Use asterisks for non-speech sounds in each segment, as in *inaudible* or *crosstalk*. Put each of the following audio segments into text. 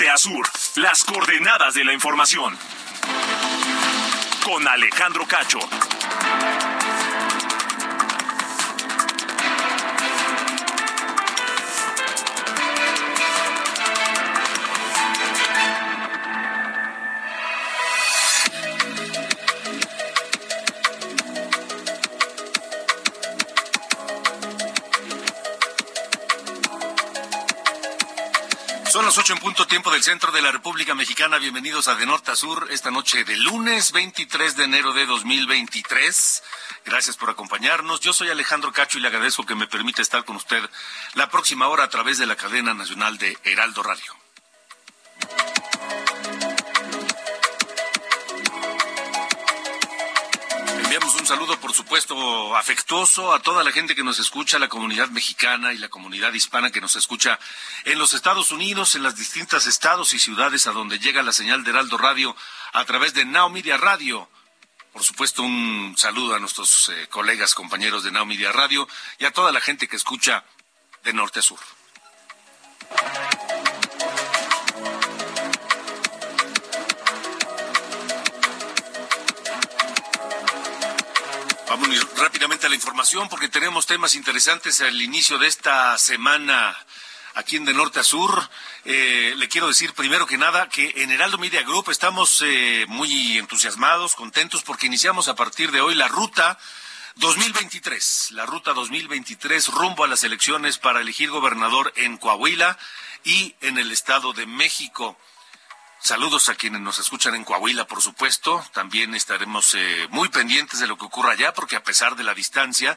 Norte las coordenadas de la información. Con Alejandro Cacho. Son las ocho en punto tiempo del centro de la República Mexicana. Bienvenidos a De Norte a Sur esta noche de lunes 23 de enero de 2023. Gracias por acompañarnos. Yo soy Alejandro Cacho y le agradezco que me permita estar con usted la próxima hora a través de la cadena nacional de Heraldo Radio. Saludo, por supuesto, afectuoso a toda la gente que nos escucha, la comunidad mexicana y la comunidad hispana que nos escucha en los Estados Unidos, en las distintas estados y ciudades a donde llega la señal de Heraldo Radio a través de Now Media Radio. Por supuesto, un saludo a nuestros eh, colegas, compañeros de Now Media Radio y a toda la gente que escucha de norte a sur. Rápidamente a la información porque tenemos temas interesantes al inicio de esta semana aquí en De Norte a Sur. Eh, le quiero decir primero que nada que en Heraldo Media Group estamos eh, muy entusiasmados, contentos porque iniciamos a partir de hoy la ruta 2023, la ruta 2023 rumbo a las elecciones para elegir gobernador en Coahuila y en el Estado de México. Saludos a quienes nos escuchan en Coahuila, por supuesto. También estaremos eh, muy pendientes de lo que ocurra allá, porque a pesar de la distancia,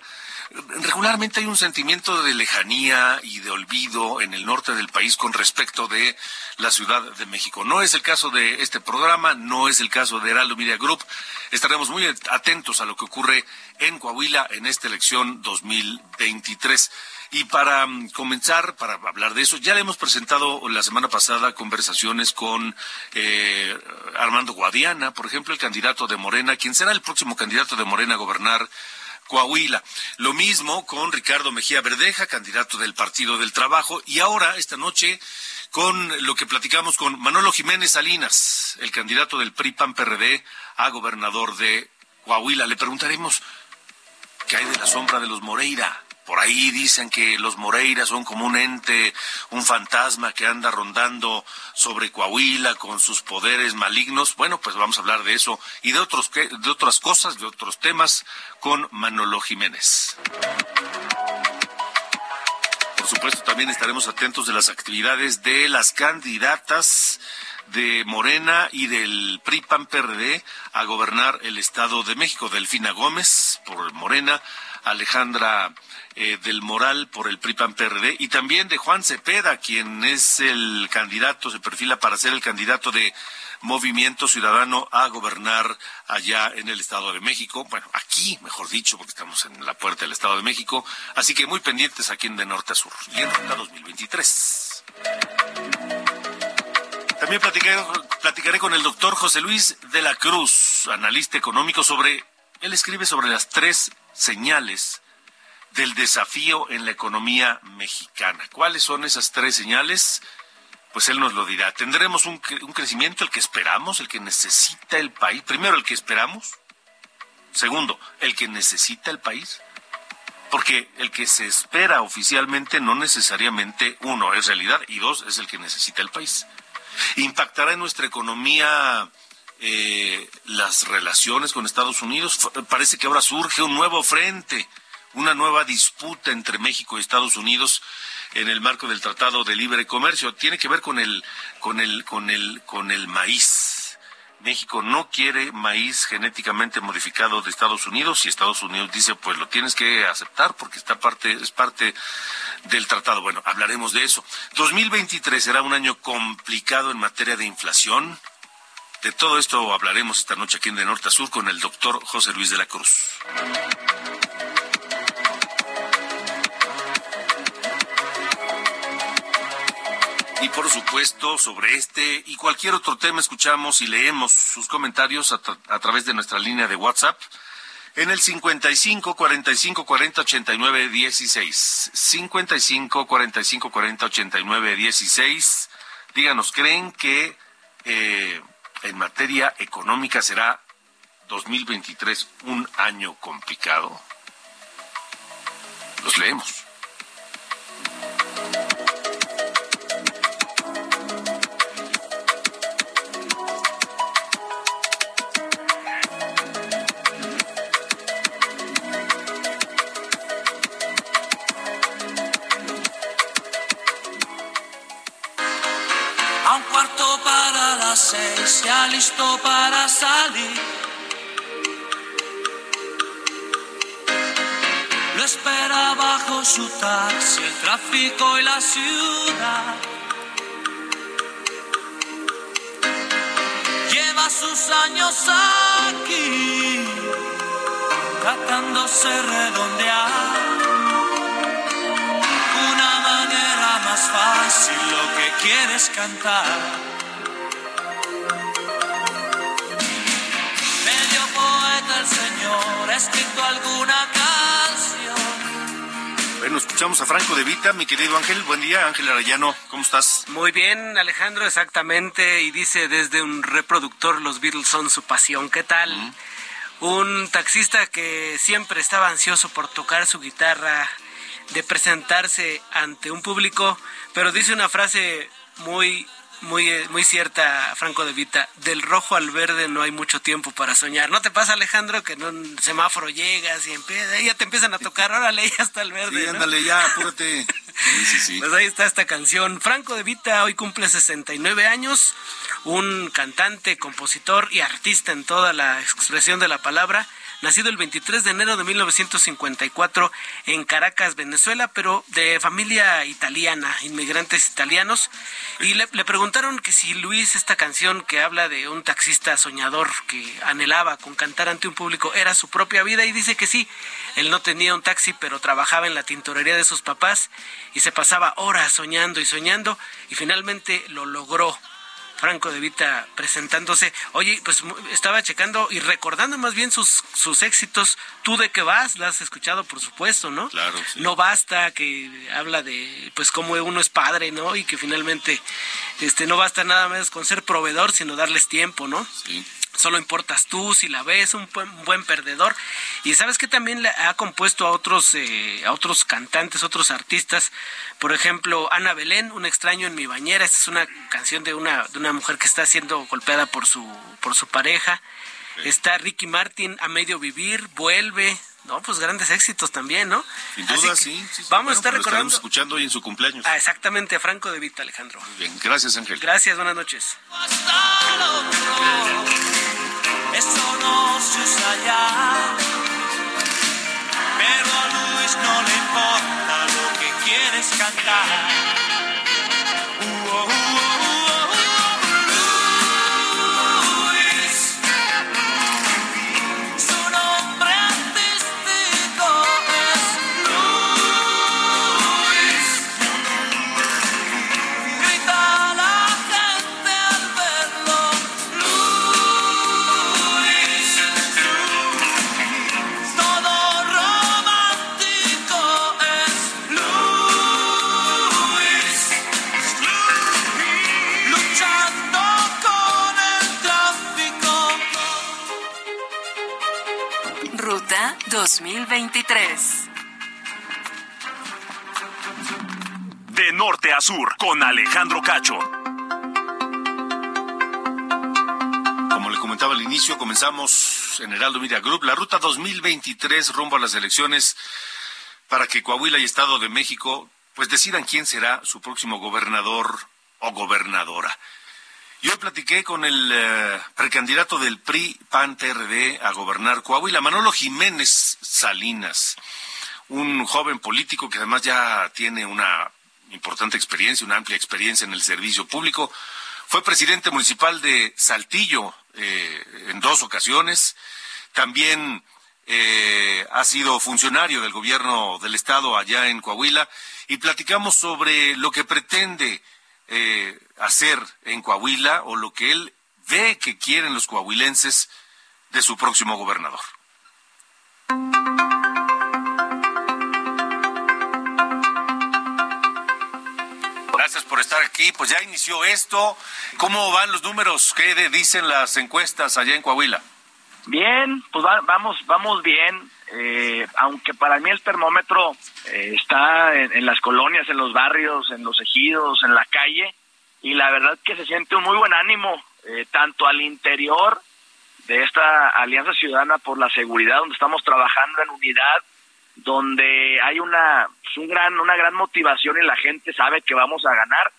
regularmente hay un sentimiento de lejanía y de olvido en el norte del país con respecto de la Ciudad de México. No es el caso de este programa, no es el caso de Heraldo Media Group. Estaremos muy atentos a lo que ocurre en Coahuila en esta elección 2023. Y para mm, comenzar, para hablar de eso, ya le hemos presentado la semana pasada conversaciones con eh, Armando Guadiana, por ejemplo, el candidato de Morena, quien será el próximo candidato de Morena a gobernar Coahuila. Lo mismo con Ricardo Mejía Verdeja, candidato del Partido del Trabajo, y ahora, esta noche, con lo que platicamos con Manolo Jiménez Salinas, el candidato del PRI-PAN-PRD a gobernador de Coahuila. Le preguntaremos qué hay de la sombra de los Moreira. Por ahí dicen que los Moreira son como un ente, un fantasma que anda rondando sobre Coahuila con sus poderes malignos. Bueno, pues vamos a hablar de eso y de otros de otras cosas, de otros temas con Manolo Jiménez. Por supuesto, también estaremos atentos de las actividades de las candidatas de Morena y del PRI PAN PRD a gobernar el Estado de México, Delfina Gómez por Morena, Alejandra eh, del Moral por el PRI-PAN PRD y también de Juan Cepeda, quien es el candidato, se perfila para ser el candidato de Movimiento Ciudadano a gobernar allá en el Estado de México. Bueno, aquí, mejor dicho, porque estamos en la puerta del Estado de México. Así que muy pendientes aquí en de norte a sur y en Ruta 2023. También platicaré, platicaré con el doctor José Luis de la Cruz, analista económico, sobre, él escribe sobre las tres señales del desafío en la economía mexicana. ¿Cuáles son esas tres señales? Pues él nos lo dirá. ¿Tendremos un, crecimiento, el que esperamos, el que necesita el país? Primero, el que esperamos. Segundo, el que necesita el país. Porque el que se espera oficialmente no necesariamente, uno, es realidad y dos, es el que necesita el país. ¿Impactará en nuestra economía eh, las relaciones con Estados Unidos? Parece que ahora surge un nuevo frente una nueva disputa entre México y Estados Unidos en el marco del Tratado de Libre Comercio. Tiene que ver con el, con el, con el, con el maíz. México no quiere maíz genéticamente modificado de Estados Unidos y Estados Unidos dice pues lo tienes que aceptar porque está parte es parte del tratado. Bueno, hablaremos de eso. 2023 será un año complicado en materia de inflación. De todo esto hablaremos esta noche aquí en De Norte a Sur con el doctor José Luis de la Cruz. Y por supuesto, sobre este y cualquier otro tema escuchamos y leemos sus comentarios a, a, través de nuestra línea de WhatsApp en el 55 45 40 89 16. 55 45 40 89 16. Díganos, ¿creen que eh, en materia económica será 2023 un año complicado? Los leemos. Ya listo para salir. Lo espera bajo su taxi, el tráfico y la ciudad. Lleva sus años aquí, tratándose redondear. Una manera más fácil lo que quieres cantar. Ha escrito alguna canción. Bueno, escuchamos a Franco de Vita, mi querido Ángel. Buen día, Ángel Arellano. ¿Cómo estás? Muy bien, Alejandro, exactamente. Y dice desde un reproductor, los Beatles son su pasión. ¿Qué tal? Un taxista que siempre estaba ansioso por tocar su guitarra, de presentarse ante un público, pero dice una frase muy muy, eh, muy cierta, Franco de Vita. Del rojo al verde no hay mucho tiempo para soñar. ¿No te pasa, Alejandro, que en un semáforo llegas y empieza, ya te empiezan a tocar, órale, *laughs* ya está el verde? Sí, ándale, ya, apúrate. *laughs* Sí, sí, Pues ahí está esta canción. Franco de Vita hoy cumple 69 años, un cantante, compositor y artista en toda la expresión de la palabra nacido el 23 de enero de 1954 en Caracas, Venezuela, pero de familia italiana, inmigrantes italianos. Y le, preguntaron que si Luis, esta canción que habla de un taxista soñador que anhelaba con cantar ante un público, era su propia vida y dice que sí. Él no tenía un taxi, pero trabajaba en la tintorería de sus papás y se pasaba horas soñando y soñando y finalmente lo logró Franco de Vita presentándose. Oye, pues estaba checando y recordando más bien sus, sus éxitos. ¿Tú de qué vas? La has escuchado, por supuesto, ¿no? Claro. No basta, que habla de, pues, cómo uno es padre, ¿no? Y que finalmente, este, no basta nada más con ser proveedor, sino darles tiempo, ¿no? Sí solo importas tú, si la ves, un buen, perdedor. Y sabes que también le ha compuesto a otros, eh, a otros cantantes, otros artistas. Por ejemplo, Ana Belén, Un extraño en mi bañera. Esta es una canción de una, de una mujer que está siendo golpeada por su, por su pareja. Está Ricky Martin, A medio vivir, Vuelve, no, pues grandes éxitos también, ¿no? Sin duda, sí, Vamos a estar recordando. escuchando hoy en su cumpleaños. Ah, exactamente, a Franco de Vita, Alejandro. Muy bien, gracias, Ángel. Gracias, buenas noches. Eso no se usa ya. Pero a Luis no le importa lo que quieres cantar. 2023. De norte a sur, con Alejandro Cacho. Como le comentaba al inicio, comenzamos en Heraldo Media Group la ruta 2023 rumbo a las elecciones para que Coahuila y Estado de México pues decidan quién será su próximo gobernador o gobernadora. Yo platiqué con el eh, precandidato del PRI PAN PRD a gobernar Coahuila, Manolo Jiménez Salinas, un joven político que además ya tiene una importante experiencia, una amplia experiencia en el servicio público. Fue presidente municipal de Saltillo eh, en dos ocasiones. También eh, ha sido funcionario del gobierno del estado allá en Coahuila y platicamos sobre lo que pretende eh, hacer en Coahuila o lo que él ve que quieren los coahuilenses de su próximo gobernador. Gracias por estar aquí. Pues ya inició esto. ¿Cómo van los números? ¿Qué dicen las encuestas allá en Coahuila? Bien, pues vamos, vamos bien. Eh, aunque para mí el termómetro eh, está en, las colonias, en los barrios, en los ejidos, en la calle, y la verdad que se siente un muy buen ánimo, eh, tanto al interior de esta Alianza Ciudadana por la Seguridad, donde estamos trabajando en unidad, donde hay una, pues, un gran, una gran motivación y la gente sabe que vamos a ganar,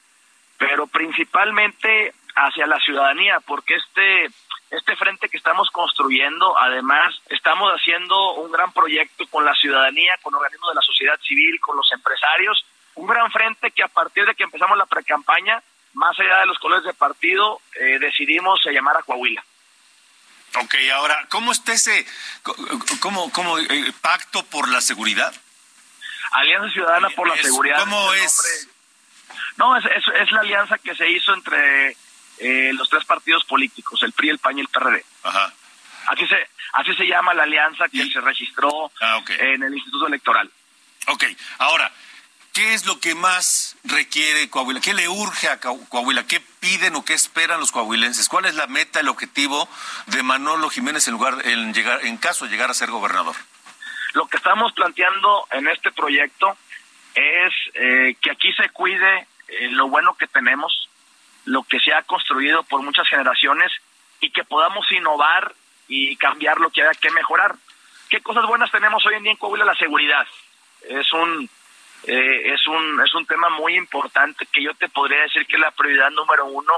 pero principalmente hacia la ciudadanía, porque este este frente que estamos construyendo, además, estamos haciendo un gran proyecto con la ciudadanía, con organismos de la sociedad civil, con los empresarios, un gran frente que a partir de que empezamos la precampaña, más allá de los colores de partido, eh, decidimos llamar a Coahuila. Ok, ahora, ¿cómo está ese cómo, cómo, eh, pacto por la seguridad? Alianza Ciudadana por la Seguridad. ¿Cómo es? No, es, es, la alianza que se hizo entre eh, los tres partidos políticos, el PRI, el PAN y el PRD. Ajá. Así se, así se llama la alianza que se registró ah, en el Instituto Electoral. Ok, ahora, ¿qué es lo que más requiere Coahuila? ¿Qué le urge a Coahuila? ¿Qué piden o qué esperan los coahuilenses? ¿Cuál es la meta, el objetivo de Manolo Jiménez en, lugar, en, llegar, en caso de llegar a ser gobernador? Lo que estamos planteando en este proyecto es eh, que aquí se cuide eh, lo bueno que tenemos, lo que se ha construido por muchas generaciones y que podamos innovar y cambiar lo que haya que mejorar. ¿Qué cosas buenas tenemos hoy en día en Coahuila? La seguridad. Es un, eh, es un, es un tema muy importante que yo te podría decir que es la prioridad número uno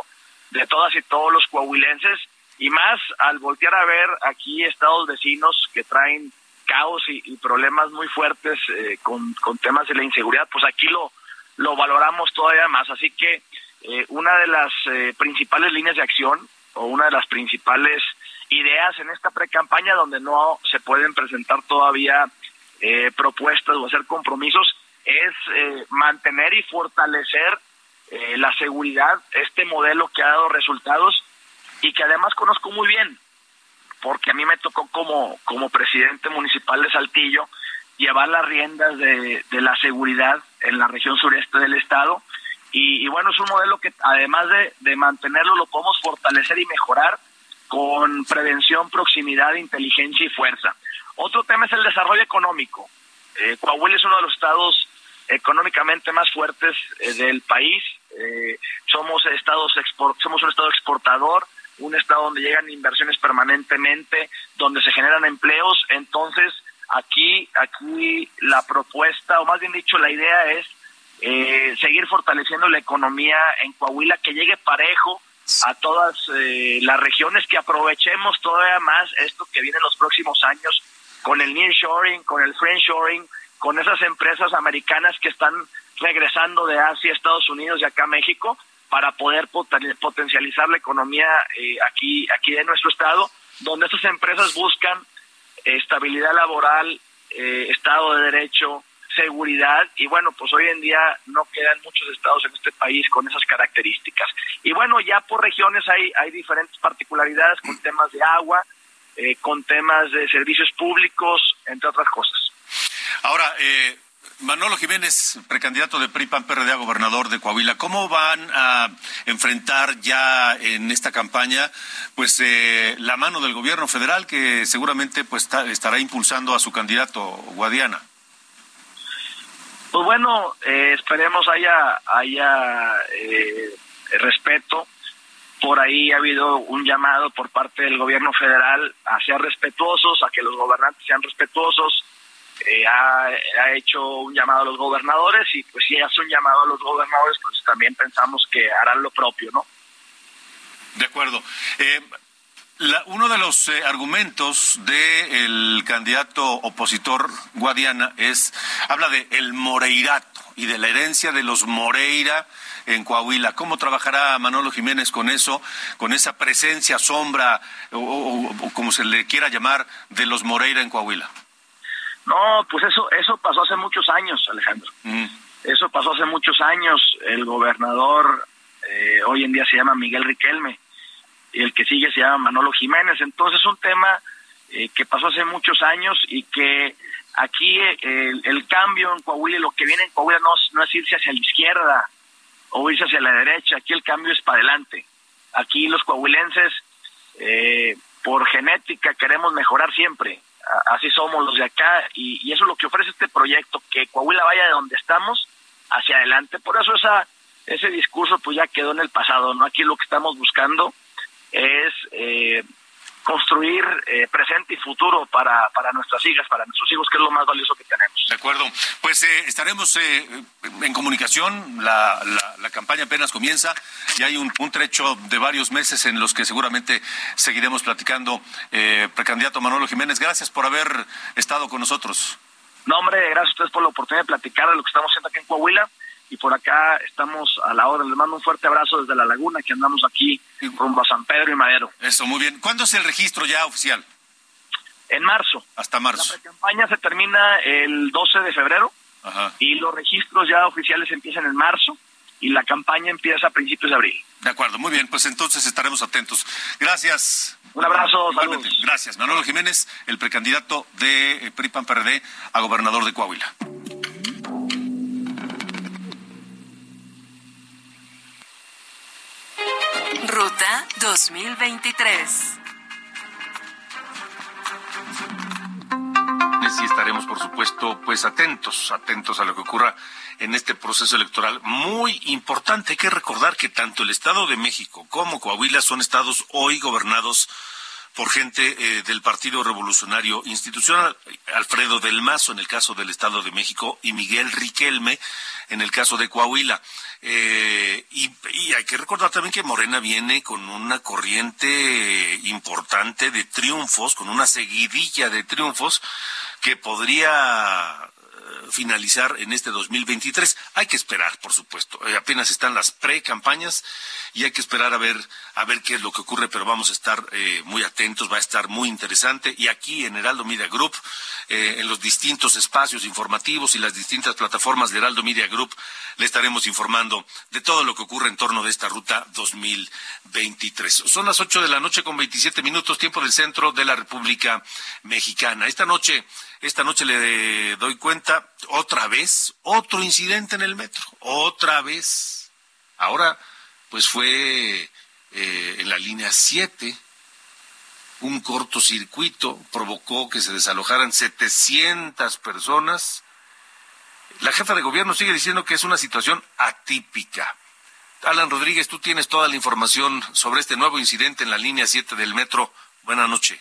de todas y todos los coahuilenses y más al voltear a ver aquí estados vecinos que traen caos y, problemas muy fuertes eh, con, con temas de la inseguridad, pues aquí lo, lo valoramos todavía más. Así que eh, una de las eh, principales líneas de acción o una de las principales ideas en esta pre-campaña donde no se pueden presentar todavía eh, propuestas o hacer compromisos es mantener y fortalecer la seguridad, este modelo que ha dado resultados y que además conozco muy bien, porque a mí me tocó como, como presidente municipal de Saltillo llevar las riendas de la seguridad en la región sureste del estado y, bueno, es un modelo que además de, mantenerlo, lo podemos fortalecer y mejorar con prevención, proximidad, inteligencia y fuerza. Otro tema es el desarrollo económico. Eh, Coahuila es uno de los estados económicamente más fuertes eh, del país. Eh, somos estados somos un estado exportador, un estado donde llegan inversiones permanentemente, donde se generan empleos. Entonces, aquí aquí la propuesta, o más bien dicho, la idea es eh, seguir fortaleciendo la economía en Coahuila, que llegue parejo a todas eh, las regiones, que aprovechemos todavía más esto que viene en los próximos años con el nearshoring, con el friendshoring, con esas empresas americanas que están regresando de Asia, Estados Unidos y acá México para poder potencializar la economía eh, aquí aquí de nuestro estado, donde esas empresas buscan estabilidad laboral, eh, Estado de Derecho, seguridad y bueno, pues hoy en día no quedan muchos estados en este país con esas características. Y bueno, ya por regiones hay, hay diferentes particularidades con temas de agua, eh, con temas de servicios públicos, entre otras cosas. Ahora, eh, Manolo Jiménez, precandidato de PRI PAN PRD a gobernador de Coahuila, ¿cómo van a enfrentar ya en esta campaña pues eh, la mano del gobierno federal que seguramente pues estará impulsando a su candidato Guadiana? Pues bueno, eh, esperemos haya, haya eh, respeto. Por ahí ha habido un llamado por parte del gobierno federal a ser respetuosos, a que los gobernantes sean respetuosos. Eh, ha, hecho un llamado a los gobernadores y pues si hace un llamado a los gobernadores, pues también pensamos que harán lo propio, ¿no? De acuerdo. Eh, uno de los eh, argumentos del candidato opositor Guadiana es, habla de el Moreirato y de la herencia de los Moreira en Coahuila. ¿Cómo trabajará Manolo Jiménez con eso, con esa presencia, sombra, o, como se le quiera llamar, de los Moreira en Coahuila? No, pues eso, eso pasó hace muchos años, Alejandro. Mm. Eso pasó hace muchos años. El gobernador eh, hoy en día se llama Miguel Riquelme el que sigue se llama Manolo Jiménez. Entonces es un tema eh, que pasó hace muchos años y que aquí eh, el, cambio en Coahuila, lo que viene en Coahuila no, no es irse hacia la izquierda o irse hacia la derecha, aquí el cambio es para adelante. Aquí los coahuilenses, por genética, queremos mejorar siempre. Así somos los de acá y, y eso es lo que ofrece este proyecto, que Coahuila vaya de donde estamos hacia adelante. Por eso esa ese discurso pues ya quedó en el pasado, ¿no? Aquí lo que estamos buscando es eh, construir eh, presente y futuro para, para nuestras hijas, para nuestros hijos, que es lo más valioso que tenemos. De acuerdo. Pues eh, estaremos en comunicación. La, la, campaña apenas comienza y hay un, un, trecho de varios meses en los que seguramente seguiremos platicando. precandidato Manolo Jiménez, gracias por haber estado con nosotros. No, hombre, gracias a ustedes por la oportunidad de platicar de lo que estamos haciendo aquí en Coahuila y por acá estamos a la hora. Les mando un fuerte abrazo desde la laguna que andamos aquí rumbo a San Pedro y Madero. Eso, muy bien. ¿Cuándo es el registro ya oficial? En marzo. Hasta marzo. La campaña se termina el 12 de febrero y los registros ya oficiales empiezan en marzo y la campaña empieza a principios de abril. De acuerdo, muy bien, pues entonces estaremos atentos. Gracias. Un abrazo, saludos. Gracias. Manolo Jiménez, el precandidato de PRIPAN PRD a gobernador de Coahuila. Ruta 2023. Sí estaremos, por supuesto, pues atentos, atentos a lo que ocurra en este proceso electoral muy importante. Hay que recordar que tanto el Estado de México como Coahuila son estados hoy gobernados por gente eh, del Partido Revolucionario Institucional, Alfredo del Mazo en el caso del Estado de México y Miguel Riquelme en el caso de Coahuila. Eh, y, hay que recordar también que Morena viene con una corriente importante de triunfos, con una seguidilla de triunfos que podría finalizar en este 2023. Hay que esperar, por supuesto. Eh, apenas están las pre-campañas y hay que esperar a ver a ver qué es lo que ocurre, pero vamos a estar eh, muy atentos, va a estar muy interesante. Y aquí en Heraldo Media Group, eh, en los distintos espacios informativos y las distintas plataformas de Heraldo Media Group, le estaremos informando de todo lo que ocurre en torno de esta ruta 2023. Son las 8 de la noche con 27 minutos, tiempo del centro de la República Mexicana. Esta noche, esta noche le doy cuenta, otra vez, otro incidente en el metro, otra vez. Ahora, pues fue eh, en la línea 7. Un cortocircuito provocó que se desalojaran 700 personas. La jefa de gobierno sigue diciendo que es una situación atípica. Alan Rodríguez, tú tienes toda la información sobre este nuevo incidente en la línea 7 del metro. Buenas noches.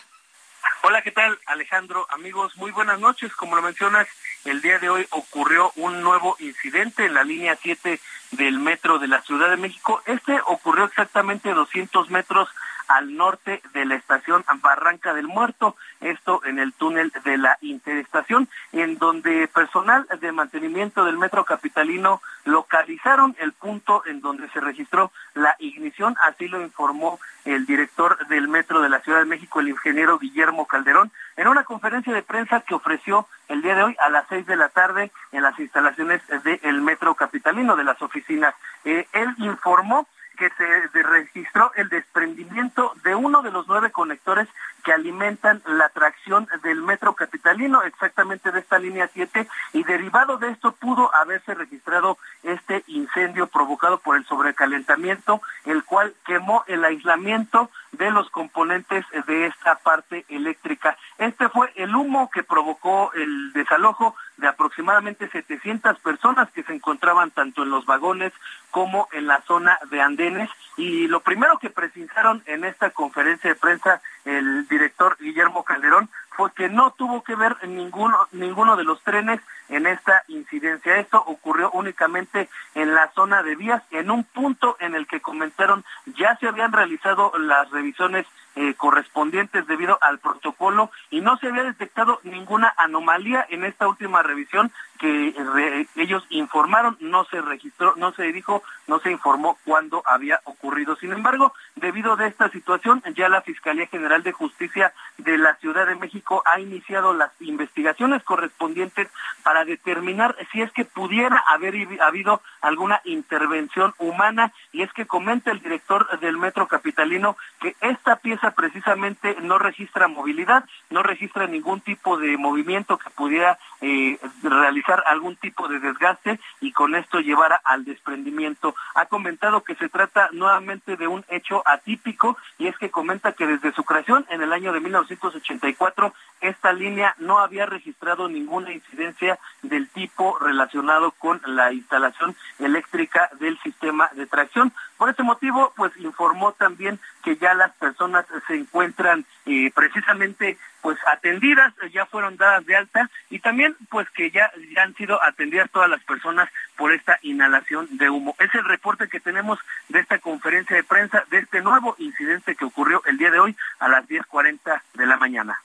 Hola, ¿qué tal Alejandro? Amigos, muy buenas noches. Como lo mencionas, el día de hoy ocurrió un nuevo incidente en la línea 7 del metro de la Ciudad de México. Este ocurrió exactamente 200 metros al norte de la estación Barranca del Muerto, esto en el túnel de la interestación, en donde personal de mantenimiento del metro capitalino localizaron el punto en donde se registró la ignición, así lo informó el director del metro de la Ciudad de México, el ingeniero Guillermo Calderón, en una conferencia de prensa que ofreció el día de hoy a las seis de la tarde en las instalaciones del metro capitalino de las oficinas. Eh, él informó que se registró el desprendimiento de uno de los nueve conectores que alimentan la tracción del metro capitalino, exactamente de esta línea 7, y derivado de esto pudo haberse registrado este incendio provocado por el sobrecalentamiento, el cual quemó el aislamiento de los componentes de esta parte eléctrica. Este fue el humo que provocó el desalojo de aproximadamente 700 personas que se encontraban tanto en los vagones como en la zona de andenes. Y lo primero que precisaron en esta conferencia de prensa el director Guillermo Calderón fue que no tuvo que ver ninguno, ninguno de los trenes en esta incidencia. Esto ocurrió únicamente en la zona de vías, en un punto en el que comentaron ya se habían realizado las revisiones eh, correspondientes debido al protocolo y no se había detectado ninguna anomalía en esta última revisión que ellos informaron, no se registró, no se dijo, no se informó cuándo había ocurrido. Sin embargo, debido a esta situación, ya la Fiscalía General de Justicia de la Ciudad de México ha iniciado las investigaciones correspondientes para determinar si es que pudiera haber habido alguna intervención humana y es que comenta el director del Metro Capitalino que esta pieza precisamente no registra movilidad, no registra ningún tipo de movimiento que pudiera eh, realizar algún tipo de desgaste y con esto llevara al desprendimiento. Ha comentado que se trata nuevamente de un hecho atípico es que comenta que desde su creación en el año de 1984 esta línea no había registrado ninguna incidencia del tipo relacionado con la instalación eléctrica del sistema de tracción. Por este motivo, pues informó también que ya las personas se encuentran eh, precisamente pues atendidas, ya fueron dadas de alta y también pues que ya, ya han sido atendidas todas las personas por esta inhalación de humo. Es el reporte que tenemos de esta conferencia de prensa, de este nuevo incidente que ocurrió el día de hoy a las 10.40 de la mañana.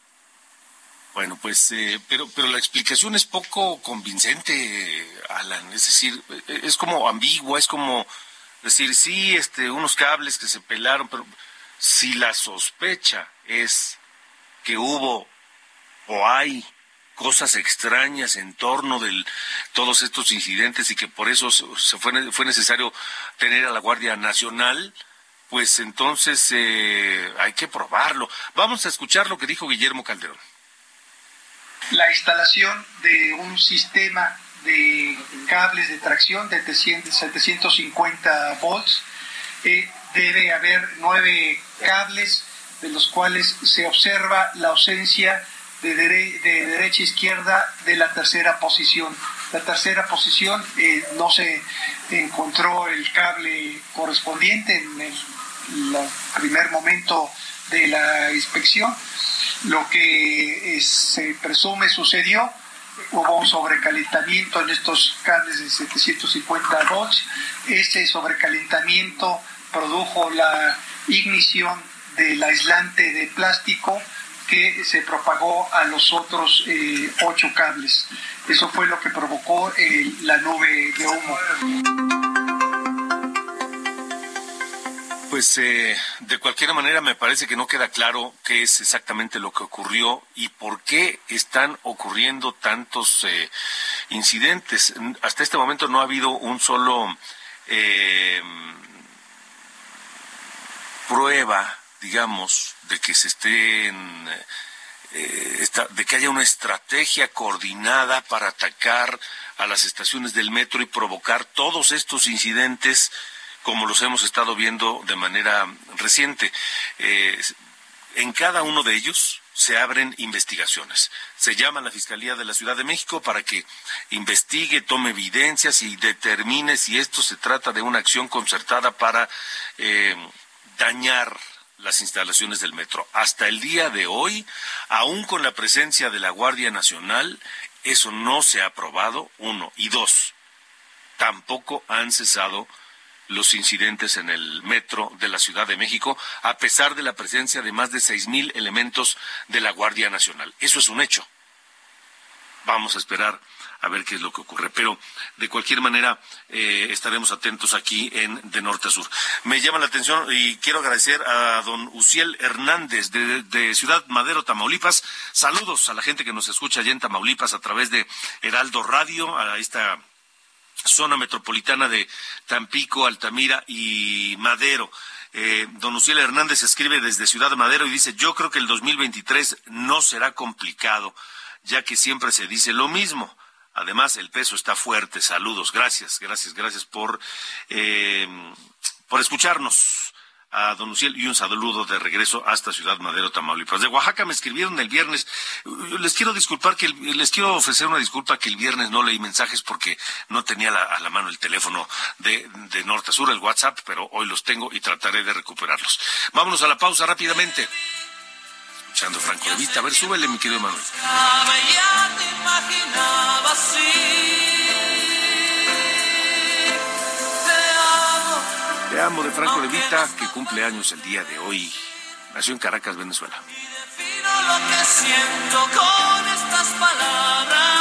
Bueno, pues, eh, pero, pero la explicación es poco convincente, Alan. Es decir, es como ambigua, es como decir, sí, este, unos cables que se pelaron, pero si la sospecha es que hubo o hay cosas extrañas en torno de todos estos incidentes y que por eso se fue, fue necesario tener a la Guardia Nacional, pues entonces eh, hay que probarlo. Vamos a escuchar lo que dijo Guillermo Calderón. La instalación de un sistema de cables de tracción de 750 volts. Eh, debe haber nueve cables de los cuales se observa la ausencia de, de derecha a izquierda de la tercera posición. La tercera posición eh, no se encontró el cable correspondiente en el, primer momento de la inspección. Lo que eh, se presume sucedió hubo un sobrecalentamiento en estos cables de 750 volts. Este sobrecalentamiento produjo la ignición del aislante de plástico que se propagó a los otros eh, ocho cables. Eso fue lo que provocó eh, la nube de humo. Pues eh, de cualquier manera me parece que no queda claro qué es exactamente lo que ocurrió y por qué están ocurriendo tantos eh, incidentes. Hasta este momento no ha habido un solo eh, prueba, digamos, de que se estén de que haya una estrategia coordinada para atacar a las estaciones del metro y provocar todos estos incidentes como los hemos estado viendo de manera reciente. Eh, en cada uno de ellos se abren investigaciones. Se llama a la Fiscalía de la Ciudad de México para que investigue, tome evidencias y determine si esto se trata de una acción concertada para eh, dañar las instalaciones del metro. Hasta el día de hoy, aún con la presencia de la Guardia Nacional, eso no se ha aprobado, uno. Y dos, tampoco han cesado los incidentes en el metro de la Ciudad de México, a pesar de la presencia de más de seis mil elementos de la Guardia Nacional. Eso es un hecho. Vamos a esperar a ver qué es lo que ocurre. Pero de cualquier manera eh, estaremos atentos aquí en De Norte a Sur. Me llama la atención y quiero agradecer a don Uciel Hernández de, Ciudad Madero, Tamaulipas. Saludos a la gente que nos escucha allá en Tamaulipas a través de Heraldo Radio, a esta zona metropolitana de Tampico, Altamira y Madero. Eh, don Uciel Hernández escribe desde Ciudad de Madero y dice, yo creo que el 2023 no será complicado, ya que siempre se dice lo mismo. Además, el peso está fuerte. Saludos. Gracias, gracias, gracias por, eh, por escucharnos a don Luciel y un saludo de regreso hasta Ciudad Madero, Tamaulipas. De Oaxaca me escribieron el viernes. Les quiero disculpar que les quiero ofrecer una disculpa que el viernes no leí mensajes porque no tenía a la mano el teléfono de, de norte a sur, el WhatsApp, pero hoy los tengo y trataré de recuperarlos. Vámonos a la pausa rápidamente. Escuchando Franco de Vita. A ver, súbele, mi querido Manuel. Te imaginaba. Te amo. De Franco de Vita, que cumple años el día de hoy. Nació en Caracas, Venezuela. Defino lo que siento con estas palabras.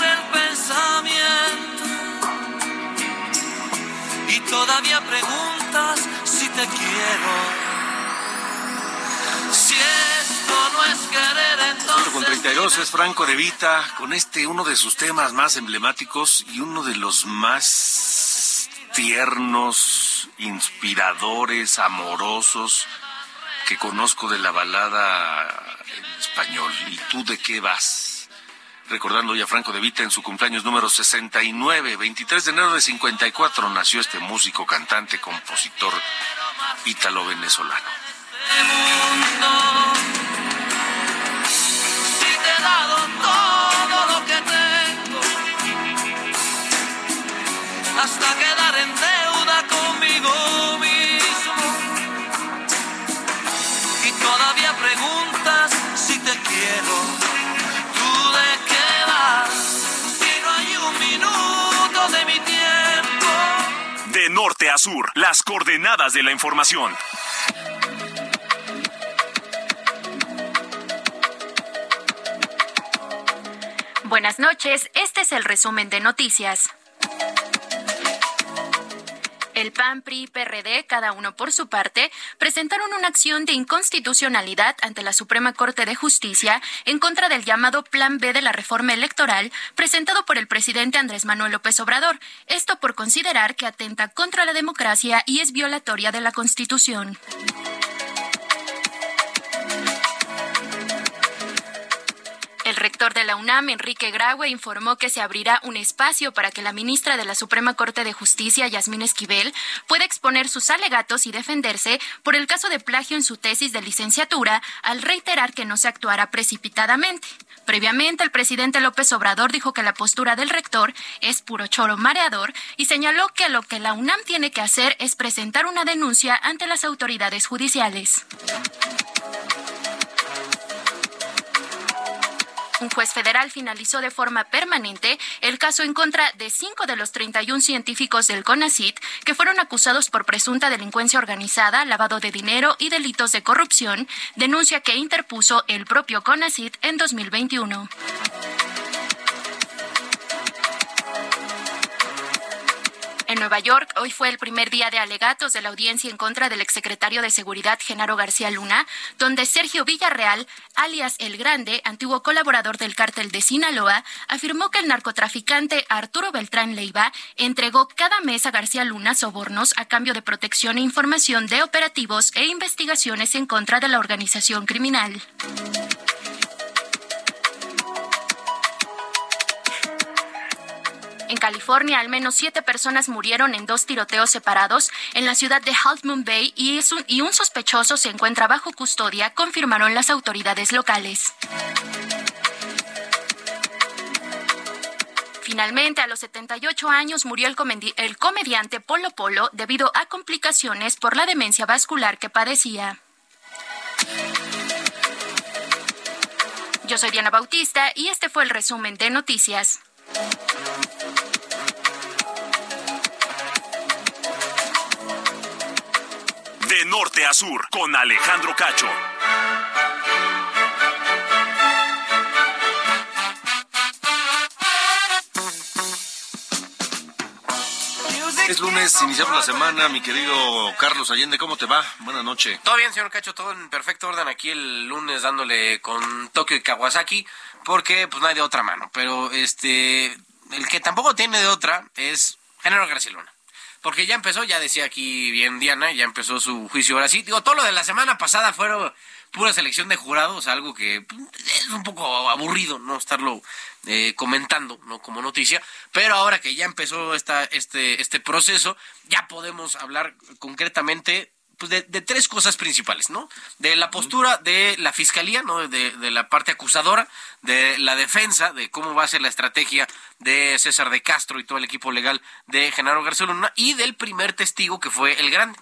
todavía preguntas si te quiero. Si esto no es querer, entonces. Con 32 es Franco de Vita, con este uno de sus temas más emblemáticos y uno de los más tiernos, inspiradores, amorosos que conozco de la balada en español. ¿Y tú de qué vas? Recordando ya a Franco de Vita en su cumpleaños número 69, 23 de enero de 54, nació este músico, cantante, compositor ítalo-venezolano. Si te he dado todo lo que sur. Las coordenadas de la información. Buenas noches, este es el resumen de noticias. El PAN, PRI y PRD, cada uno por su parte, presentaron una acción de inconstitucionalidad ante la Suprema Corte de Justicia en contra del llamado Plan B de la reforma electoral presentado por el presidente Andrés Manuel López Obrador, esto por considerar que atenta contra la democracia y es violatoria de la Constitución. Rector de la UNAM, Enrique Graue, informó que se abrirá un espacio para que la ministra de la Suprema Corte de Justicia, Yasmín Esquivel, pueda exponer sus alegatos y defenderse por el caso de plagio en su tesis de licenciatura, al reiterar que no se actuará precipitadamente. Previamente, el presidente López Obrador dijo que la postura del rector es puro choro mareador y señaló que lo que la UNAM tiene que hacer es presentar una denuncia ante las autoridades judiciales. Un juez federal finalizó de forma permanente el caso en contra de cinco de los 31 científicos del CONACIT que fueron acusados por presunta delincuencia organizada, lavado de dinero y delitos de corrupción, denuncia que interpuso el propio CONACIT en 2021. En Nueva York, hoy fue el primer día de alegatos de la audiencia en contra del exsecretario de Seguridad Genaro García Luna, donde Sergio Villarreal, alias El Grande, antiguo colaborador del cártel de Sinaloa, afirmó que el narcotraficante Arturo Beltrán Leiva entregó cada mes a García Luna sobornos a cambio de protección e información de operativos e investigaciones en contra de la organización criminal. En California, al menos siete personas murieron en dos tiroteos separados en la ciudad de Half Moon Bay y, un, sospechoso se encuentra bajo custodia, confirmaron las autoridades locales. Finalmente, a los 78 años murió el, el, comediante Polo Polo debido a complicaciones por la demencia vascular que padecía. Yo soy Diana Bautista y este fue el resumen de noticias. De norte a sur, con Alejandro Cacho. Es lunes, iniciamos la semana, mi querido Carlos Allende, ¿cómo te va? Buenas noches. Todo bien, señor Cacho, todo en perfecto orden aquí el lunes dándole con Tokio y Kawasaki, porque pues no hay de otra mano, pero este, el que tampoco tiene de otra es General García Luna. Porque ya empezó, ya decía aquí bien Diana, ya empezó su juicio ahora sí. Digo, todo lo de la semana pasada fueron pura selección de jurados, algo que pues, es un poco aburrido, ¿no? Estarlo eh, comentando, ¿no? Como noticia. Pero ahora que ya empezó esta, este, este proceso, ya podemos hablar concretamente pues de, de, tres cosas principales, ¿no? De la postura de la fiscalía, ¿no? De, de, la parte acusadora, de la defensa, de cómo va a ser la estrategia de César de Castro y todo el equipo legal de Genaro García Luna, y del primer testigo que fue el grande.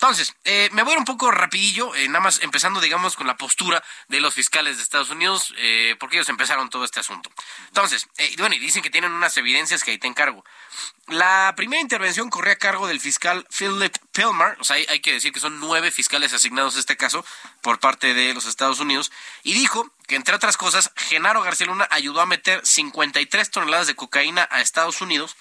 Entonces, eh, me voy a ir un poco rapidillo, eh, nada más empezando, digamos, con la postura de los fiscales de Estados Unidos, eh, porque ellos empezaron todo este asunto. Entonces, eh, bueno, y dicen que tienen unas evidencias que ahí te encargo. La primera intervención corría a cargo del fiscal Philip Pilmer, o sea, hay, hay, que decir que son nueve fiscales asignados a este caso por parte de los Estados Unidos, y dijo que, entre otras cosas, Genaro García Luna ayudó a meter 53 toneladas de cocaína a Estados Unidos,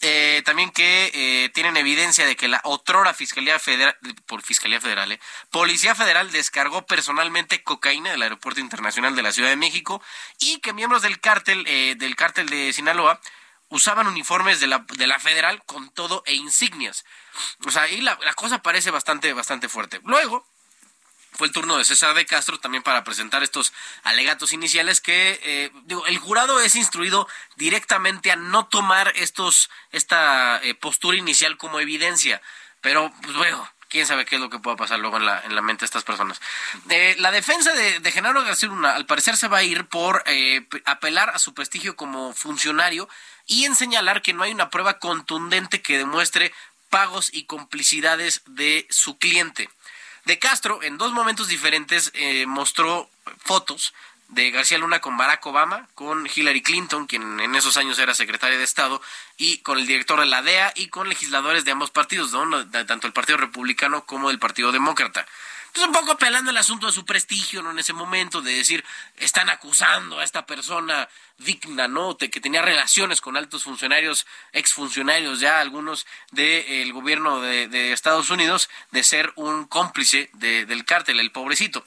eh, también que eh, tienen evidencia de que la otrora Fiscalía Federal, por Fiscalía Federal, eh, Policía Federal descargó personalmente cocaína del Aeropuerto Internacional de la Ciudad de México y que miembros del cártel, eh, del cártel de Sinaloa usaban uniformes de la, de la Federal con todo e insignias. O sea, ahí la, la cosa parece bastante, bastante fuerte. Luego, fue el turno de César de Castro también para presentar estos alegatos iniciales que eh, digo el jurado es instruido directamente a no tomar estos esta eh, postura inicial como evidencia pero pues bueno quién sabe qué es lo que pueda pasar luego en la, en la mente de estas personas. Eh, la defensa de, Genaro García Luna al parecer se va a ir por eh, apelar a su prestigio como funcionario y en señalar que no hay una prueba contundente que demuestre pagos y complicidades de su cliente. De Castro, en dos momentos diferentes, eh, mostró fotos de García Luna con Barack Obama, con Hillary Clinton, quien en esos años era secretaria de Estado, y con el director de la DEA y con legisladores de ambos partidos, ¿no? tanto el Partido Republicano como del Partido Demócrata. Entonces, un poco apelando al asunto de su prestigio, ¿no? En ese momento, de decir, están acusando a esta persona digna, ¿no? Que tenía relaciones con altos funcionarios, exfuncionarios ya, algunos del de, gobierno de, Estados Unidos, de ser un cómplice de, del cártel, el pobrecito.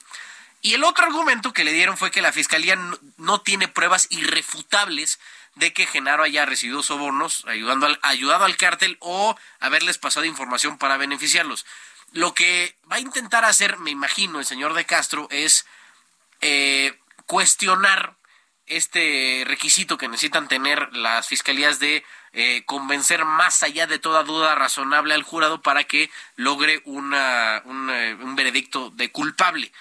Y el otro argumento que le dieron fue que la fiscalía no, tiene pruebas irrefutables de que Genaro haya recibido sobornos, ayudando al, ayudado al cártel o haberles pasado información para beneficiarlos. Lo que va a intentar hacer, me imagino, el señor de Castro es eh, cuestionar este requisito que necesitan tener las fiscalías de eh, convencer más allá de toda duda razonable al jurado para que logre una, un, eh, un veredicto de culpable.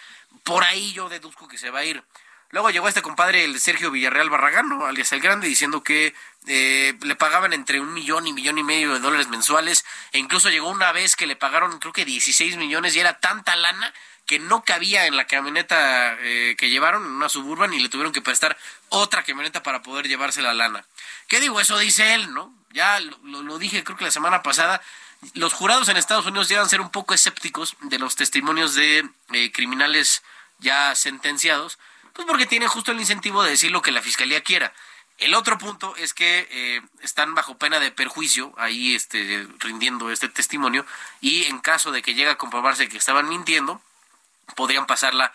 Por ahí yo deduzco que se va a ir. Luego llegó este compadre, el Sergio Villarreal Barragán, alias El Grande, diciendo que eh, le pagaban entre un millón y millón y medio de dólares mensuales. E incluso llegó una vez que le pagaron, creo que 16 millones, y era tanta lana que no cabía en la camioneta eh, que llevaron, en una suburban, y le tuvieron que prestar otra camioneta para poder llevarse la lana. ¿Qué digo? Eso dice él, ¿no? Ya lo, lo dije, creo que la semana pasada. Los jurados en Estados Unidos llegan a ser un poco escépticos de los testimonios de eh, criminales ya sentenciados pues porque tienen justo el incentivo de decir lo que la fiscalía quiera. El otro punto es que eh, están bajo pena de perjuicio ahí este, rindiendo este testimonio y en caso de que llegue a comprobarse que estaban mintiendo, podrían pasarla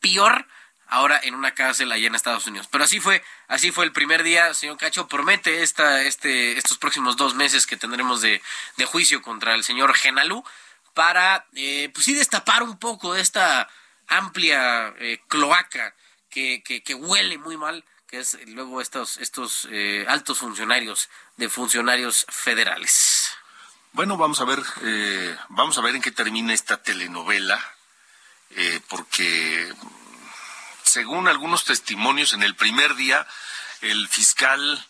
peor ahora en una cárcel allá en Estados Unidos. Pero así fue, así fue el primer día, señor Cacho, promete esta, este, estos próximos dos meses que tendremos de, de juicio contra el señor Genalú para, eh, pues sí, destapar un poco de esta amplia eh, cloaca que, que, huele muy mal, que es luego estos, estos eh, altos funcionarios de funcionarios federales. Bueno, vamos a ver, eh, vamos a ver en qué termina esta telenovela, eh, porque según algunos testimonios en el primer día, el fiscal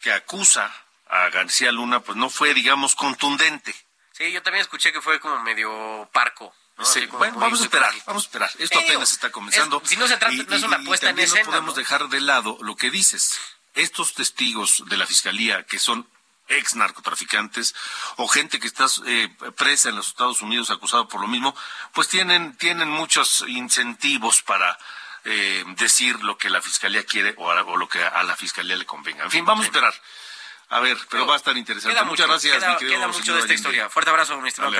que acusa a García Luna, pues no fue, digamos, contundente. Sí, yo también escuché que fue como medio parco bueno, vamos a esperar, vamos a esperar. Esto apenas está comenzando. si no se trata, no es una puesta en escena. No podemos dejar de lado lo que dices. Estos testigos de la fiscalía que son ex narcotraficantes o gente que está eh, presa en los Estados Unidos acusado por lo mismo, pues tienen, tienen muchos incentivos para eh, decir lo que la fiscalía quiere o, lo que a la fiscalía le convenga. En fin, vamos a esperar. A ver, pero, va a estar interesante. Muchas gracias, queda, mi queda mucho de esta historia. Fuerte abrazo, ministro.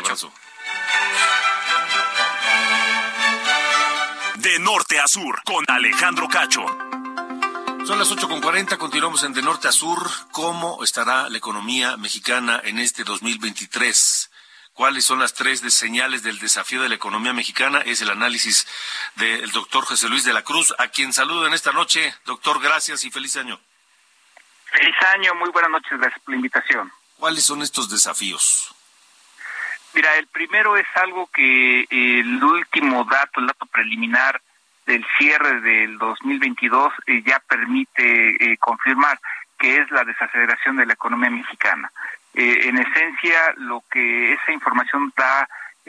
De norte a sur, con Alejandro Cacho. Son las 8.40, continuamos en De Norte a Sur. ¿Cómo estará la economía mexicana en este 2023? ¿Cuáles son las tres señales del desafío de la economía mexicana? Es el análisis del doctor José Luis de la Cruz, a quien saludo en esta noche. Doctor, gracias y feliz año. Feliz año, muy buenas noches, gracias por la invitación. ¿Cuáles son estos desafíos? Mira, el primero es algo que el último dato, el dato preliminar del cierre del 2022 eh, ya permite eh, confirmar que es la desaceleración de la economía mexicana. Eh, en esencia, lo que esa información está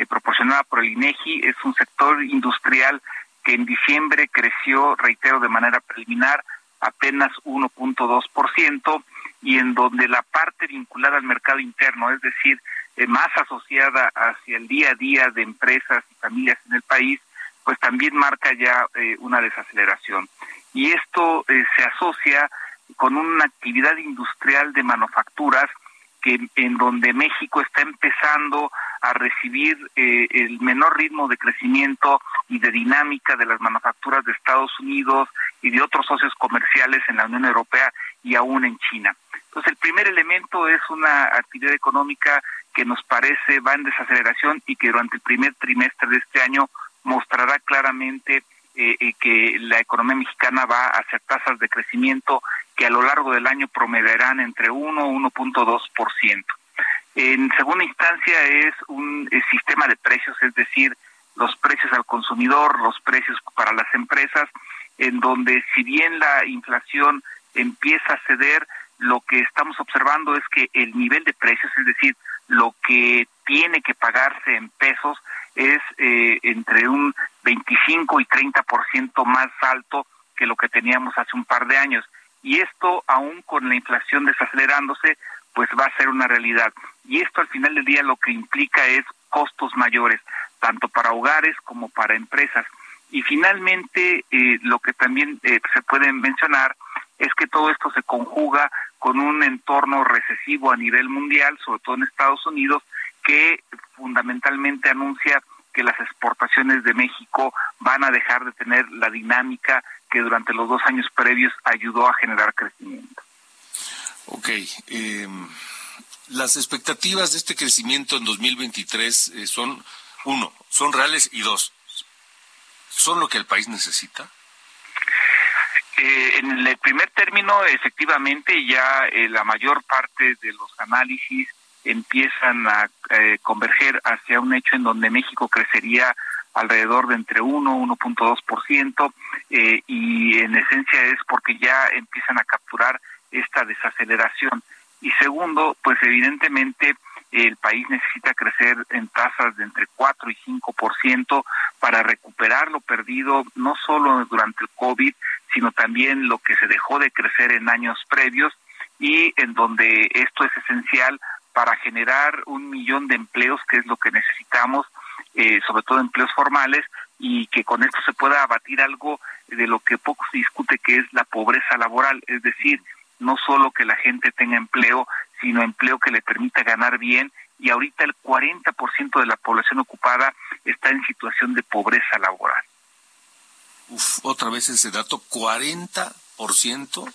proporcionada por el INEGI es un sector industrial que en diciembre creció, reitero, de manera preliminar apenas 1.2% y en donde la parte vinculada al mercado interno, es decir, eh, más asociada hacia el día a día de empresas y familias en el país, pues también marca ya eh, una desaceleración. Y esto eh, se asocia con una actividad industrial de manufacturas que en donde México está empezando a recibir el menor ritmo de crecimiento y de dinámica de las manufacturas de Estados Unidos y de otros socios comerciales en la Unión Europea y aún en China. Entonces, el primer elemento es una actividad económica que nos parece va en desaceleración y que durante el primer trimestre de este año mostrará claramente eh, eh, que la economía mexicana va hacia tasas de crecimiento que a lo largo del año promediarán entre 1 y 1.2%. En segunda instancia es un eh, sistema de precios, es decir, los precios al consumidor, los precios para las empresas, en donde si bien la inflación empieza a ceder, lo que estamos observando es que el nivel de precios, es decir, lo que tiene que pagarse en pesos es eh, entre un 25 y 30% más alto que lo que teníamos hace un par de años. Y esto, aún con la inflación desacelerándose, pues va a ser una realidad. Y esto al final del día lo que implica es costos mayores, tanto para hogares como para empresas. Y finalmente, eh, lo que también eh, se puede mencionar es que todo esto se conjuga con un entorno recesivo a nivel mundial, sobre todo en Estados Unidos, que fundamentalmente anuncia que las exportaciones de México van a dejar de tener la dinámica que durante los dos años previos ayudó a generar crecimiento. Ok. Eh, las expectativas de este crecimiento en 2023 eh, son, uno, son reales y dos, ¿son lo que el país necesita? Eh, en el primer término, efectivamente, ya eh, la mayor parte de los análisis empiezan a eh, converger hacia un hecho en donde México crecería alrededor de entre 1 1.2% eh, y en esencia es porque ya empiezan a capturar esta desaceleración. Y segundo, pues evidentemente el país necesita crecer en tasas de entre 4 y 5% para recuperar lo perdido no solo durante el COVID, sino también lo que se dejó de crecer en años previos y en donde esto es esencial para generar un millón de empleos, que es lo que necesitamos, eh, sobre todo empleos formales, y que con esto se pueda abatir algo de lo que poco se discute, que es la pobreza laboral, es decir, no solo que la gente tenga empleo, sino empleo que le permita ganar bien, y ahorita el 40% de la población ocupada está en situación de pobreza laboral. Uf, otra vez ese dato, 40%.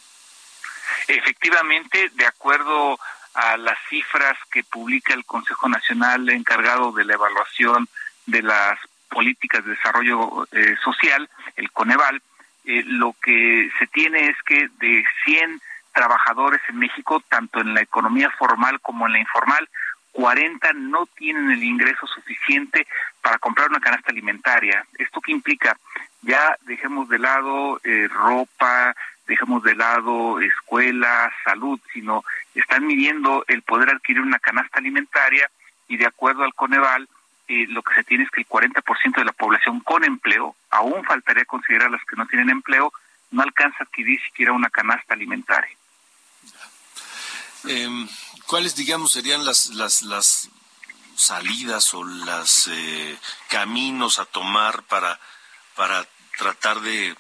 Efectivamente, de acuerdo a las cifras que publica el Consejo Nacional encargado de la evaluación de las políticas de desarrollo eh, social, el Coneval, eh, lo que se tiene es que de 100 trabajadores en México, tanto en la economía formal como en la informal, 40 no tienen el ingreso suficiente para comprar una canasta alimentaria. ¿Esto qué implica? Ya dejemos de lado eh, ropa, dejemos de lado escuela, salud, sino están midiendo el poder adquirir una canasta alimentaria y de acuerdo al Coneval, eh, lo que se tiene es que el 40% de la población con empleo, aún faltaría considerar las que no tienen empleo, no alcanza a adquirir siquiera una canasta alimentaria. Eh, ¿Cuáles, digamos, serían las, las, salidas o los eh, caminos a tomar para, para tratar de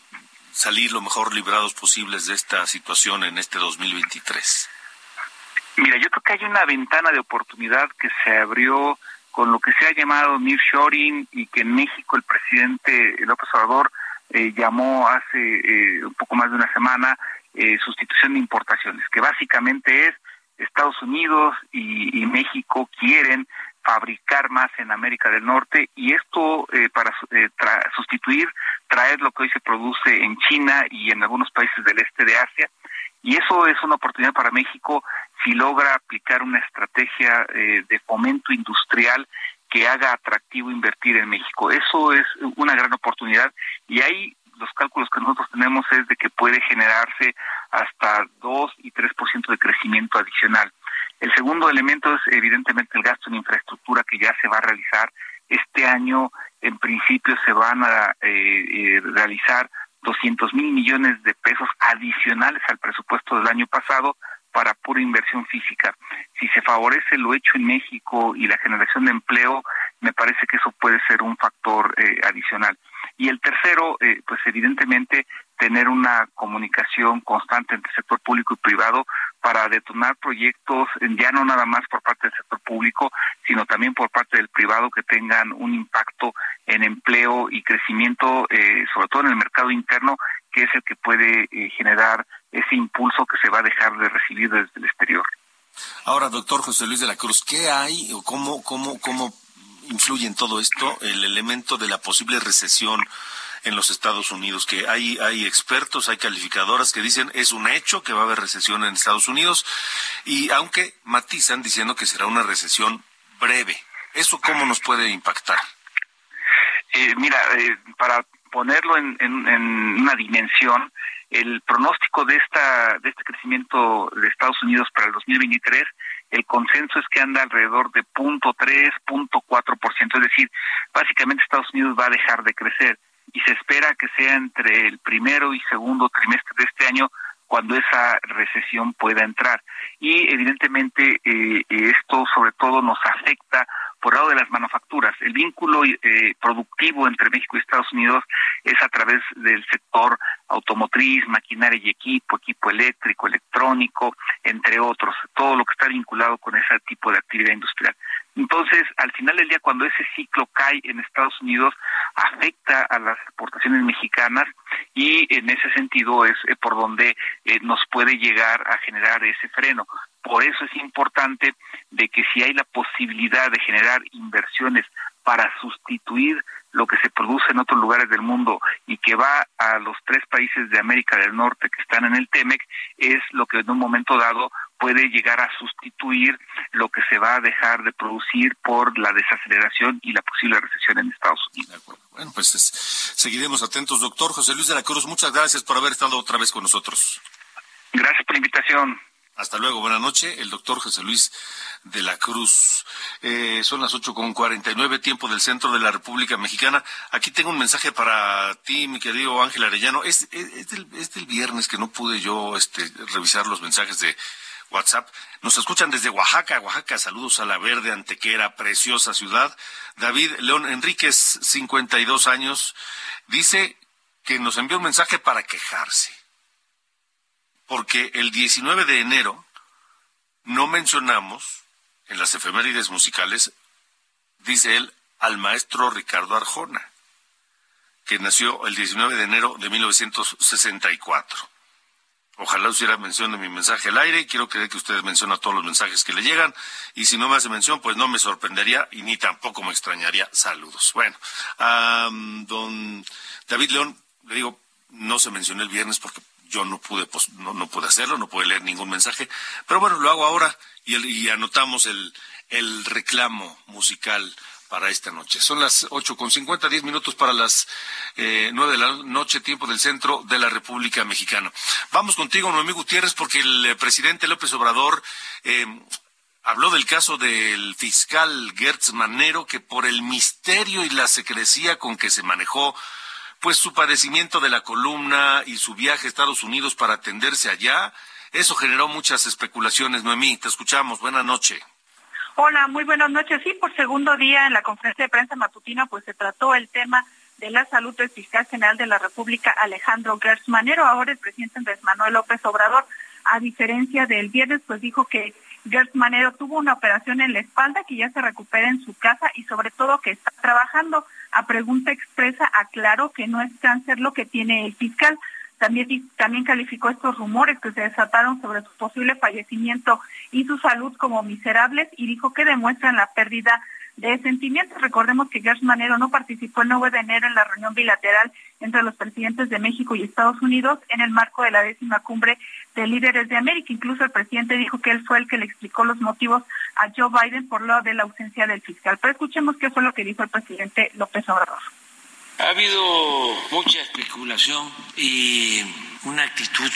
salir lo mejor librados posibles de esta situación en este 2023? Mira, yo creo que hay una ventana de oportunidad que se abrió con lo que se ha llamado nearshoring y que en México el presidente López Obrador eh, llamó hace eh, un poco más de una semana eh, sustitución de importaciones, que básicamente es Estados Unidos y, México quieren fabricar más en América del Norte y esto eh, para eh, sustituir, traer lo que hoy se produce en China y en algunos países del este de Asia. Y eso es una oportunidad para México si logra aplicar una estrategia eh, de fomento industrial que haga atractivo invertir en México. Eso es una gran oportunidad y ahí los cálculos que nosotros tenemos es de que puede generarse hasta 2 y 3% de crecimiento adicional. El segundo elemento es evidentemente el gasto en infraestructura que ya se va a realizar. Este año, en principio, se van a eh, eh, realizar 200 mil millones de pesos adicionales al presupuesto del año pasado para pura inversión física. Si se favorece lo hecho en México y la generación de empleo, me parece que eso puede ser un factor eh, adicional. Y el tercero, eh, pues evidentemente tener una comunicación constante entre sector público y privado para detonar proyectos ya no nada más por parte del sector público, sino también por parte del privado que tengan un impacto en empleo y crecimiento, eh, sobre todo en el mercado interno, que es el que puede eh, generar ese impulso que se va a dejar de recibir desde el exterior. Ahora, doctor José Luis de la Cruz, ¿qué hay o cómo, cómo, cómo influye en todo esto el elemento de la posible recesión en los Estados Unidos, que hay, hay expertos, hay calificadoras que dicen es un hecho que va a haber recesión en Estados Unidos, y aunque matizan diciendo que será una recesión breve. ¿Eso cómo nos puede impactar? Eh, mira, eh, para ponerlo en, en, una dimensión, el pronóstico de esta de este crecimiento de Estados Unidos para el 2023 el consenso es que anda alrededor de punto tres, punto cuatro por ciento, es decir, básicamente Estados Unidos va a dejar de crecer y se espera que sea entre el primero y segundo trimestre de este año cuando esa recesión pueda entrar. Y evidentemente eh, esto sobre todo nos afecta por lado de las manufacturas. El vínculo eh, productivo entre México y Estados Unidos es a través del sector automotriz, maquinaria y equipo, equipo eléctrico, electrónico, entre otros, todo lo que está vinculado con ese tipo de actividad industrial. Entonces, al final del día, cuando ese ciclo cae en Estados Unidos, afecta a las exportaciones mexicanas y en ese sentido es eh, por donde eh, nos puede llegar a generar ese freno. Por eso es importante de que si hay la posibilidad de generar inversiones para sustituir lo que se produce en otros lugares del mundo y que va a los tres países de América del Norte que están en el TEMEC es lo que en un momento dado puede llegar a sustituir lo que se va a dejar de producir por la desaceleración y la posible recesión en Estados Unidos. Bueno, pues seguiremos atentos, doctor José Luis de la Cruz. Muchas gracias por haber estado otra vez con nosotros. Gracias por la invitación. Hasta luego, buenas noches. El doctor José Luis de la Cruz. Eh, son las ocho con cuarenta y nueve, tiempo del centro de la República Mexicana. Aquí tengo un mensaje para ti, mi querido Ángel Arellano. Es, es, del, es del viernes que no pude yo este, revisar los mensajes de WhatsApp. Nos escuchan desde Oaxaca, Oaxaca. Saludos a la verde Antequera, preciosa ciudad. David León Enríquez, 52 años, dice que nos envió un mensaje para quejarse porque el 19 de enero no mencionamos en las efemérides musicales, dice él, al maestro Ricardo Arjona, que nació el 19 de enero de 1964. Ojalá hubiera mención de mi mensaje al aire. Quiero creer que usted menciona todos los mensajes que le llegan. Y si no me hace mención, pues no me sorprendería y ni tampoco me extrañaría. Saludos. Bueno, a don David León, le digo, no se mencionó el viernes porque yo no pude, pues, no, no pude hacerlo, no pude leer ningún mensaje, pero bueno, lo hago ahora y, y anotamos el, el reclamo musical para esta noche. Son las ocho con cincuenta, diez minutos para las eh, nueve de la noche, tiempo del centro de la República Mexicana. Vamos contigo, Noemí Gutiérrez, porque el eh, presidente López Obrador eh, habló del caso del fiscal Gertz Manero, que por el misterio y la secrecía con que se manejó pues su padecimiento de la columna y su viaje a Estados Unidos para atenderse allá, eso generó muchas especulaciones. Noemí, te escuchamos. Buenas noches. Hola, muy buenas noches. Sí, por segundo día en la conferencia de prensa matutina, pues se trató el tema de la salud del fiscal general de la República, Alejandro Gertz Manero. Ahora el presidente Andrés Manuel López Obrador, a diferencia del viernes, pues dijo que Gertz Manero tuvo una operación en la espalda, que ya se recupera en su casa y sobre todo que está trabajando. A pregunta expresa aclaró que no es cáncer lo que tiene el fiscal. También, también calificó estos rumores que se desataron sobre su posible fallecimiento y su salud como miserables y dijo que demuestran la pérdida de sentimientos. Recordemos que Gertz Manero no participó el 9 de enero en la reunión bilateral entre los presidentes de México y Estados Unidos en el marco de la décima cumbre de líderes de América. Incluso el presidente dijo que él fue el que le explicó los motivos a Joe Biden por lo de la ausencia del fiscal. Pero escuchemos qué fue lo que dijo el presidente López Obrador. Ha habido mucha especulación y una actitud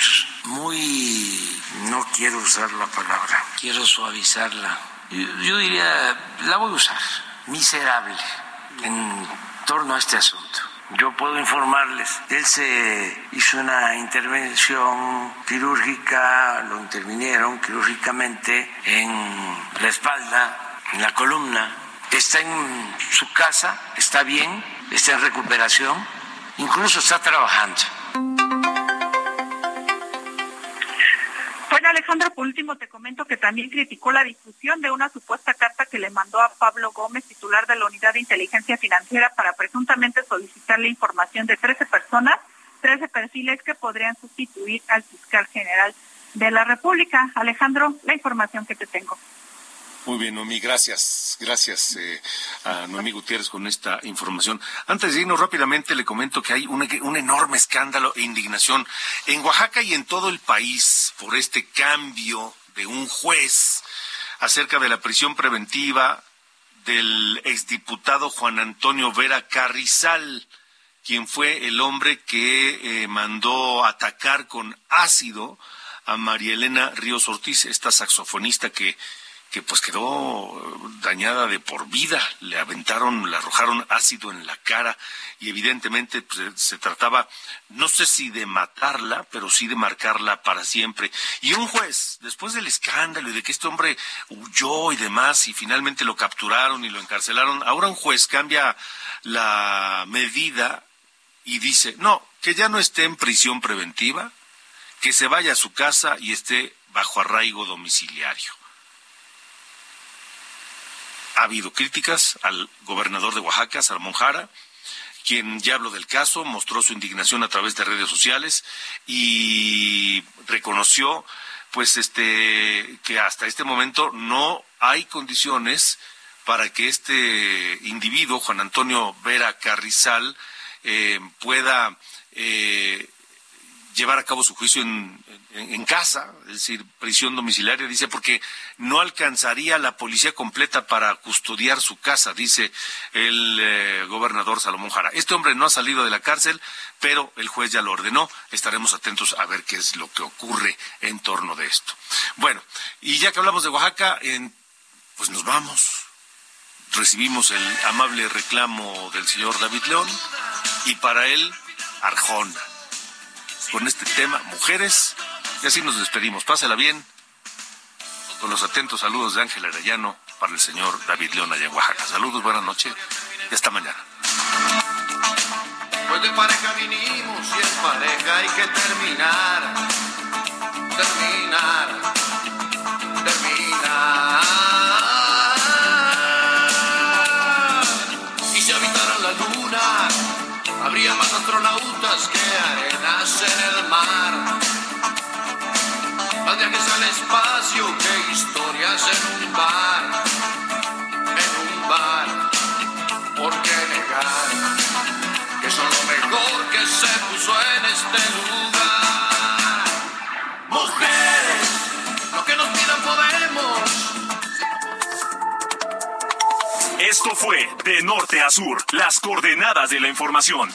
muy, no quiero usar la palabra, quiero suavizarla. Yo, diría, la voy a usar, miserable en torno a este asunto yo puedo informarles, él se hizo una intervención quirúrgica, lo intervinieron quirúrgicamente en la espalda, en la columna, está en su casa, está bien, está en recuperación, incluso está trabajando. Bueno, Alejandro, por último te comento que también criticó la difusión de una supuesta carta que le mandó a Pablo Gómez, titular de la Unidad de Inteligencia Financiera, para presuntamente solicitarle información de 13 personas, 13 perfiles que podrían sustituir al fiscal general de la República. Alejandro, la información que te tengo. Muy bien, Noemí, gracias. Gracias eh, a Noemí Gutiérrez con esta información. Antes de irnos rápidamente, le comento que hay un, enorme escándalo e indignación en Oaxaca y en todo el país por este cambio de un juez acerca de la prisión preventiva del exdiputado Juan Antonio Vera Carrizal, quien fue el hombre que eh, mandó atacar con ácido a María Elena Ríos Ortiz, esta saxofonista que que pues quedó dañada de por vida. Le aventaron, le arrojaron ácido en la cara y evidentemente pues, se trataba, no sé si de matarla, pero sí de marcarla para siempre. Y un juez, después del escándalo y de que este hombre huyó y demás y finalmente lo capturaron y lo encarcelaron, ahora un juez cambia la medida y dice, no, que ya no esté en prisión preventiva, que se vaya a su casa y esté bajo arraigo domiciliario ha habido críticas al gobernador de Oaxaca, Salmón Jara, quien ya habló del caso, mostró su indignación a través de redes sociales y reconoció pues este que hasta este momento no hay condiciones para que este individuo, Juan Antonio Vera Carrizal, eh, pueda eh, llevar a cabo su juicio en, en, casa, es decir, prisión domiciliaria, dice, porque no alcanzaría la policía completa para custodiar su casa, dice el eh, gobernador Salomón Jara. Este hombre no ha salido de la cárcel, pero el juez ya lo ordenó. Estaremos atentos a ver qué es lo que ocurre en torno de esto. Bueno, y ya que hablamos de Oaxaca, pues nos vamos. Recibimos el amable reclamo del señor David León y para él, Arjona con este tema, mujeres. Y así nos despedimos. Pásela bien. Con los atentos saludos de Ángel Arellano para el señor David León allá en Oaxaca. Saludos, buenas noches y hasta mañana. Pues de pareja vinimos y en pareja hay que terminar. Terminar. Terminar. Y si habitaran la luna, habría más astronautas en el mar más viajes al espacio que historias en un bar, en un bar. ¿Por qué negar que son lo mejor que se puso en este lugar? Mujeres, lo que nos pidan podemos. Esto fue De Norte a Sur, las coordenadas de la información.